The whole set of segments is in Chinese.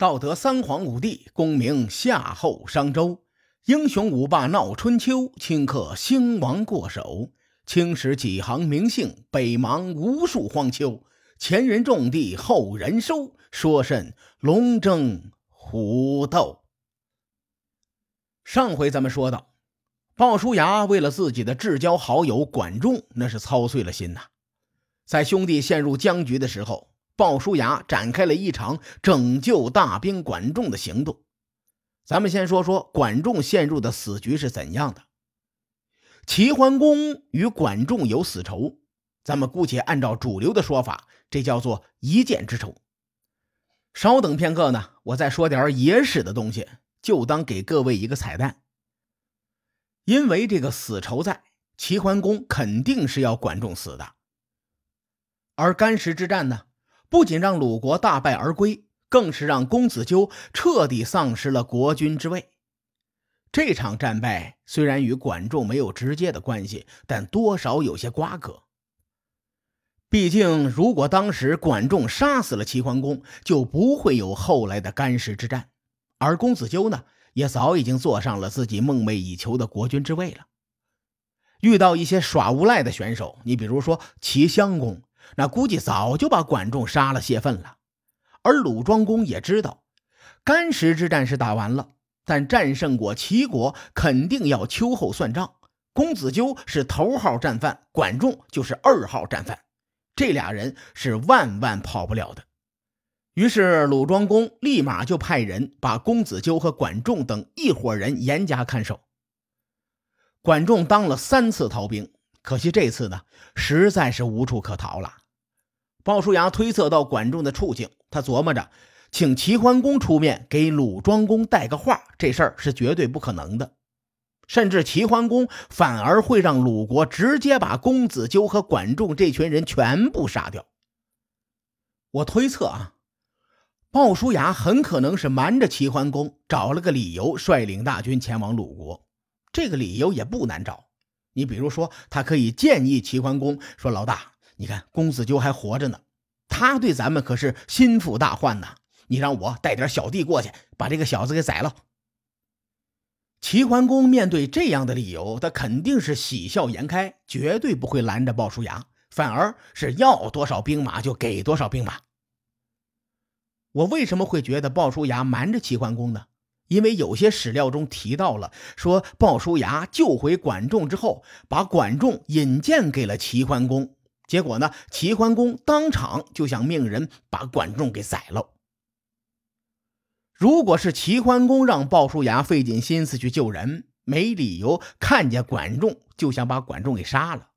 道德三皇五帝，功名夏后商周，英雄五霸闹春秋，顷刻兴亡过手。青史几行名姓，北邙无数荒丘。前人种地，后人收，说甚龙争虎斗？上回咱们说到，鲍叔牙为了自己的至交好友管仲，那是操碎了心呐。在兄弟陷入僵局的时候。鲍叔牙展开了一场拯救大兵管仲的行动。咱们先说说管仲陷入的死局是怎样的。齐桓公与管仲有死仇，咱们姑且按照主流的说法，这叫做一箭之仇。稍等片刻呢，我再说点野史的东西，就当给各位一个彩蛋。因为这个死仇在，齐桓公肯定是要管仲死的。而干石之战呢？不仅让鲁国大败而归，更是让公子纠彻底丧失了国君之位。这场战败虽然与管仲没有直接的关系，但多少有些瓜葛。毕竟，如果当时管仲杀死了齐桓公，就不会有后来的干石之战，而公子纠呢，也早已经坐上了自己梦寐以求的国君之位了。遇到一些耍无赖的选手，你比如说齐襄公。那估计早就把管仲杀了泄愤了，而鲁庄公也知道，干石之战是打完了，但战胜过齐国，肯定要秋后算账。公子纠是头号战犯，管仲就是二号战犯，这俩人是万万跑不了的。于是鲁庄公立马就派人把公子纠和管仲等一伙人严加看守。管仲当了三次逃兵，可惜这次呢，实在是无处可逃了。鲍叔牙推测到管仲的处境，他琢磨着，请齐桓公出面给鲁庄公带个话，这事儿是绝对不可能的。甚至齐桓公反而会让鲁国直接把公子纠和管仲这群人全部杀掉。我推测啊，鲍叔牙很可能是瞒着齐桓公，找了个理由率领大军前往鲁国。这个理由也不难找，你比如说，他可以建议齐桓公说：“老大。”你看，公子纠还活着呢，他对咱们可是心腹大患呐。你让我带点小弟过去，把这个小子给宰了。齐桓公面对这样的理由，他肯定是喜笑颜开，绝对不会拦着鲍叔牙，反而是要多少兵马就给多少兵马。我为什么会觉得鲍叔牙瞒着齐桓公呢？因为有些史料中提到了，说鲍叔牙救回管仲之后，把管仲引荐给了齐桓公。结果呢？齐桓公当场就想命人把管仲给宰了。如果是齐桓公让鲍叔牙费尽心思去救人，没理由看见管仲就想把管仲给杀了。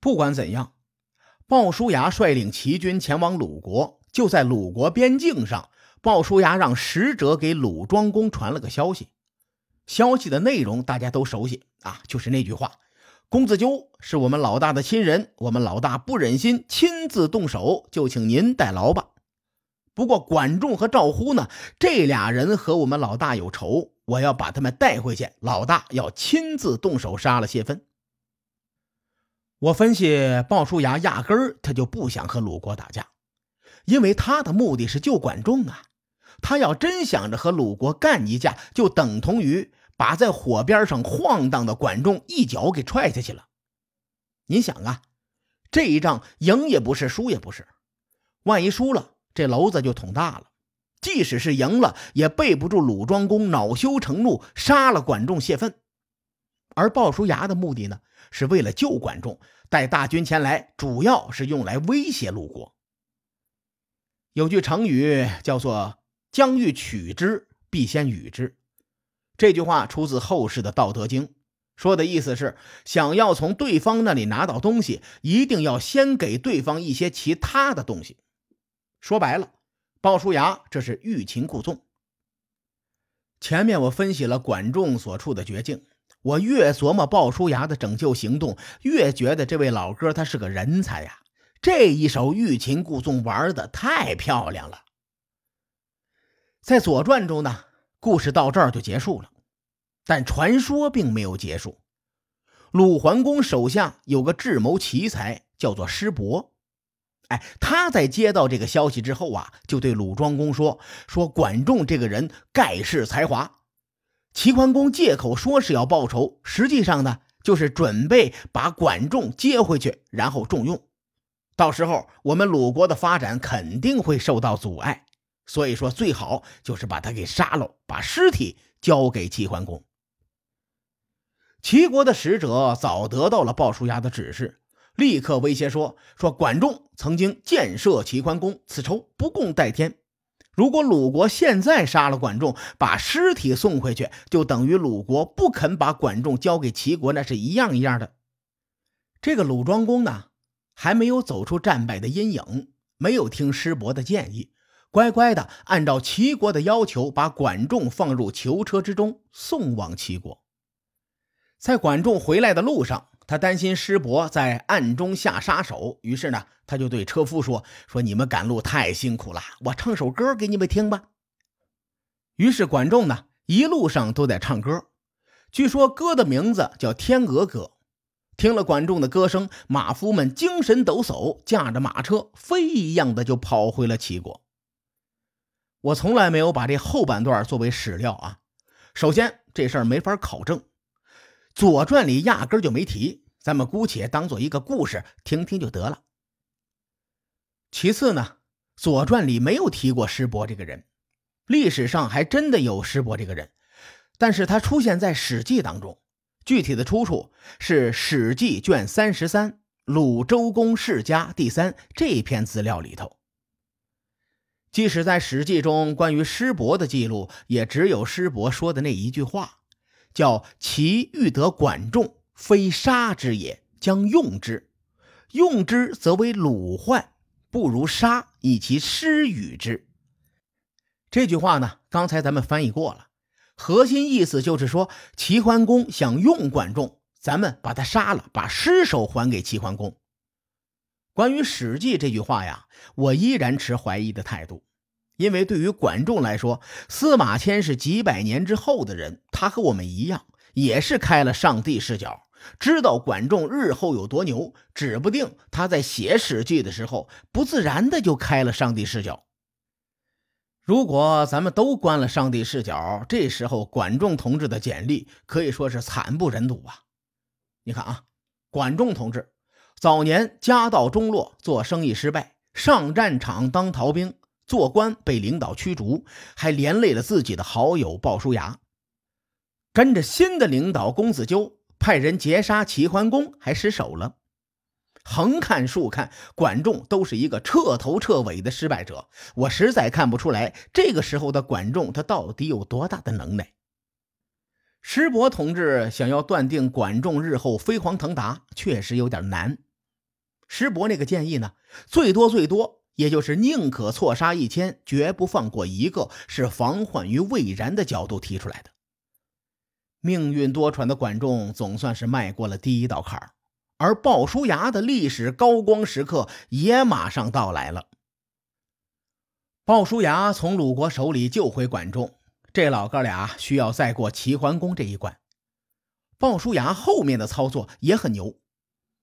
不管怎样，鲍叔牙率领齐军前往鲁国，就在鲁国边境上，鲍叔牙让使者给鲁庄公传了个消息。消息的内容大家都熟悉啊，就是那句话。公子纠是我们老大的亲人，我们老大不忍心亲自动手，就请您代劳吧。不过管仲和赵乎呢，这俩人和我们老大有仇，我要把他们带回去，老大要亲自动手杀了谢芬。我分析，鲍叔牙压根儿他就不想和鲁国打架，因为他的目的是救管仲啊。他要真想着和鲁国干一架，就等同于。把在火边上晃荡的管仲一脚给踹下去了。您想啊，这一仗赢也不是，输也不是。万一输了，这篓子就捅大了。即使是赢了，也背不住鲁庄公恼羞成怒，杀了管仲泄愤。而鲍叔牙的目的呢，是为了救管仲，带大军前来，主要是用来威胁鲁国。有句成语叫做“将欲取之，必先予之”。这句话出自后世的《道德经》，说的意思是：想要从对方那里拿到东西，一定要先给对方一些其他的东西。说白了，鲍叔牙这是欲擒故纵。前面我分析了管仲所处的绝境，我越琢磨鲍叔牙的拯救行动，越觉得这位老哥他是个人才呀！这一手欲擒故纵玩的太漂亮了。在《左传》中呢。故事到这儿就结束了，但传说并没有结束。鲁桓公手下有个智谋奇才，叫做师伯。哎，他在接到这个消息之后啊，就对鲁庄公说：“说管仲这个人盖世才华。”齐桓公借口说是要报仇，实际上呢，就是准备把管仲接回去，然后重用。到时候我们鲁国的发展肯定会受到阻碍，所以说最好就是把他给杀了，把尸体交给齐桓公。齐国的使者早得到了鲍叔牙的指示。立刻威胁说：“说管仲曾经建设齐桓公，此仇不共戴天。如果鲁国现在杀了管仲，把尸体送回去，就等于鲁国不肯把管仲交给齐国，那是一样一样的。”这个鲁庄公呢，还没有走出战败的阴影，没有听师伯的建议，乖乖的按照齐国的要求，把管仲放入囚车之中，送往齐国。在管仲回来的路上。他担心师伯在暗中下杀手，于是呢，他就对车夫说：“说你们赶路太辛苦了，我唱首歌给你们听吧。”于是管仲呢，一路上都在唱歌，据说歌的名字叫《天鹅歌》。听了管仲的歌声，马夫们精神抖擞，驾着马车飞一样的就跑回了齐国。我从来没有把这后半段作为史料啊，首先这事儿没法考证。《左传》里压根就没提，咱们姑且当做一个故事听听就得了。其次呢，《左传》里没有提过师伯这个人，历史上还真的有师伯这个人，但是他出现在《史记》当中，具体的出处是《史记》卷三十三《鲁周公世家》第三这篇资料里头。即使在《史记》中，关于师伯的记录，也只有师伯说的那一句话。叫其欲得管仲，非杀之也，将用之。用之则为鲁患，不如杀，以其失与之。这句话呢，刚才咱们翻译过了，核心意思就是说，齐桓公想用管仲，咱们把他杀了，把尸首还给齐桓公。关于《史记》这句话呀，我依然持怀疑的态度。因为对于管仲来说，司马迁是几百年之后的人，他和我们一样，也是开了上帝视角，知道管仲日后有多牛，指不定他在写《史记》的时候，不自然的就开了上帝视角。如果咱们都关了上帝视角，这时候管仲同志的简历可以说是惨不忍睹啊！你看啊，管仲同志早年家道中落，做生意失败，上战场当逃兵。做官被领导驱逐，还连累了自己的好友鲍叔牙。跟着新的领导公子纠派人劫杀齐桓公，还失手了。横看竖看，管仲都是一个彻头彻尾的失败者。我实在看不出来，这个时候的管仲他到底有多大的能耐。师伯同志想要断定管仲日后飞黄腾达，确实有点难。师伯那个建议呢，最多最多。也就是宁可错杀一千，绝不放过一个，是防患于未然的角度提出来的。命运多舛的管仲总算是迈过了第一道坎儿，而鲍叔牙的历史高光时刻也马上到来了。鲍叔牙从鲁国手里救回管仲，这老哥俩需要再过齐桓公这一关。鲍叔牙后面的操作也很牛。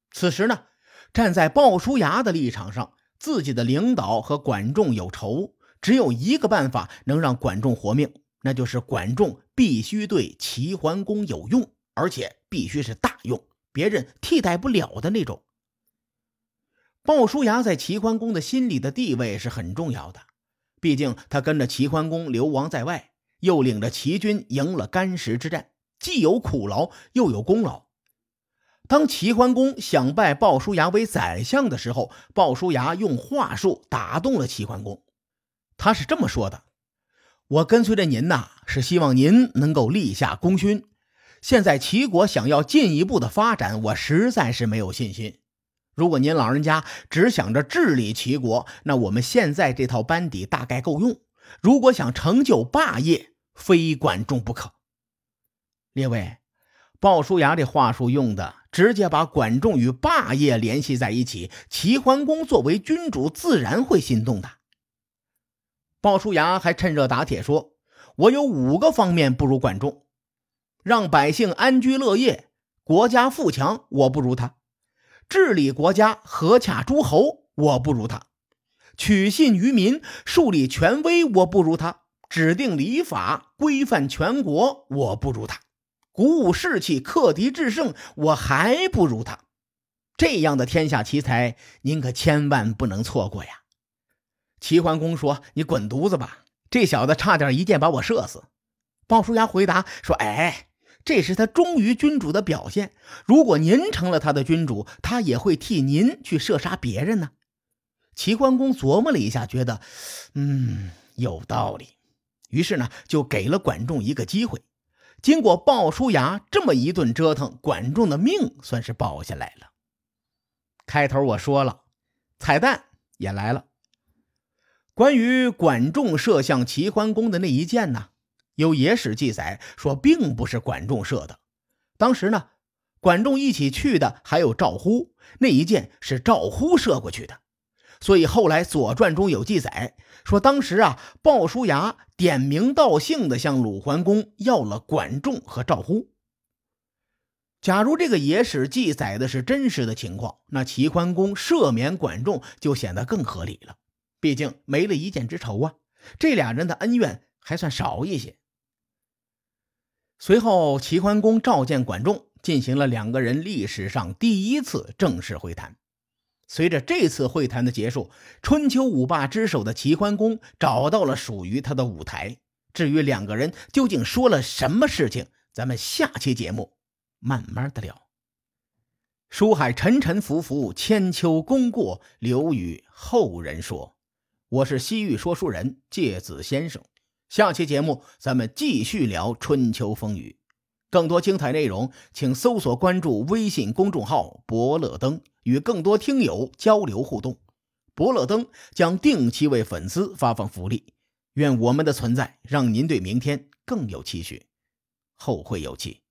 此时呢，站在鲍叔牙的立场上。自己的领导和管仲有仇，只有一个办法能让管仲活命，那就是管仲必须对齐桓公有用，而且必须是大用，别人替代不了的那种。鲍叔牙在齐桓公的心里的地位是很重要的，毕竟他跟着齐桓公流亡在外，又领着齐军赢了干石之战，既有苦劳又有功劳。当齐桓公想拜鲍叔牙为宰相的时候，鲍叔牙用话术打动了齐桓公。他是这么说的：“我跟随着您呐，是希望您能够立下功勋。现在齐国想要进一步的发展，我实在是没有信心。如果您老人家只想着治理齐国，那我们现在这套班底大概够用。如果想成就霸业，非管仲不可。”列位。鲍叔牙这话术用的，直接把管仲与霸业联系在一起。齐桓公作为君主，自然会心动的。鲍叔牙还趁热打铁说：“我有五个方面不如管仲，让百姓安居乐业，国家富强，我不如他；治理国家，和洽诸侯，我不如他；取信于民，树立权威，我不如他；指定礼法，规范全国，我不如他；鼓舞士气，克敌制胜，我还不如他。这样的天下奇才，您可千万不能错过呀！齐桓公说：“你滚犊子吧！这小子差点一箭把我射死。”鲍叔牙回答说：“哎，这是他忠于君主的表现。如果您成了他的君主，他也会替您去射杀别人呢。”齐桓公琢磨了一下，觉得，嗯，有道理。于是呢，就给了管仲一个机会。经过鲍叔牙这么一顿折腾，管仲的命算是保下来了。开头我说了，彩蛋也来了。关于管仲射向齐桓公的那一箭呢，有野史记载说，并不是管仲射的。当时呢，管仲一起去的还有赵乎，那一箭是赵乎射过去的。所以后来《左传》中有记载说，当时啊，鲍叔牙点名道姓的向鲁桓公要了管仲和赵乎。假如这个野史记载的是真实的情况，那齐桓公赦免管仲就显得更合理了。毕竟没了一箭之仇啊，这俩人的恩怨还算少一些。随后，齐桓公召见管仲，进行了两个人历史上第一次正式会谈。随着这次会谈的结束，春秋五霸之首的齐桓公找到了属于他的舞台。至于两个人究竟说了什么事情，咱们下期节目慢慢的聊。书海沉沉浮浮，千秋功过留与后人说。我是西域说书人介子先生，下期节目咱们继续聊春秋风雨，更多精彩内容，请搜索关注微信公众号“伯乐灯”，与更多听友交流互动。伯乐灯将定期为粉丝发放福利，愿我们的存在让您对明天更有期许，后会有期。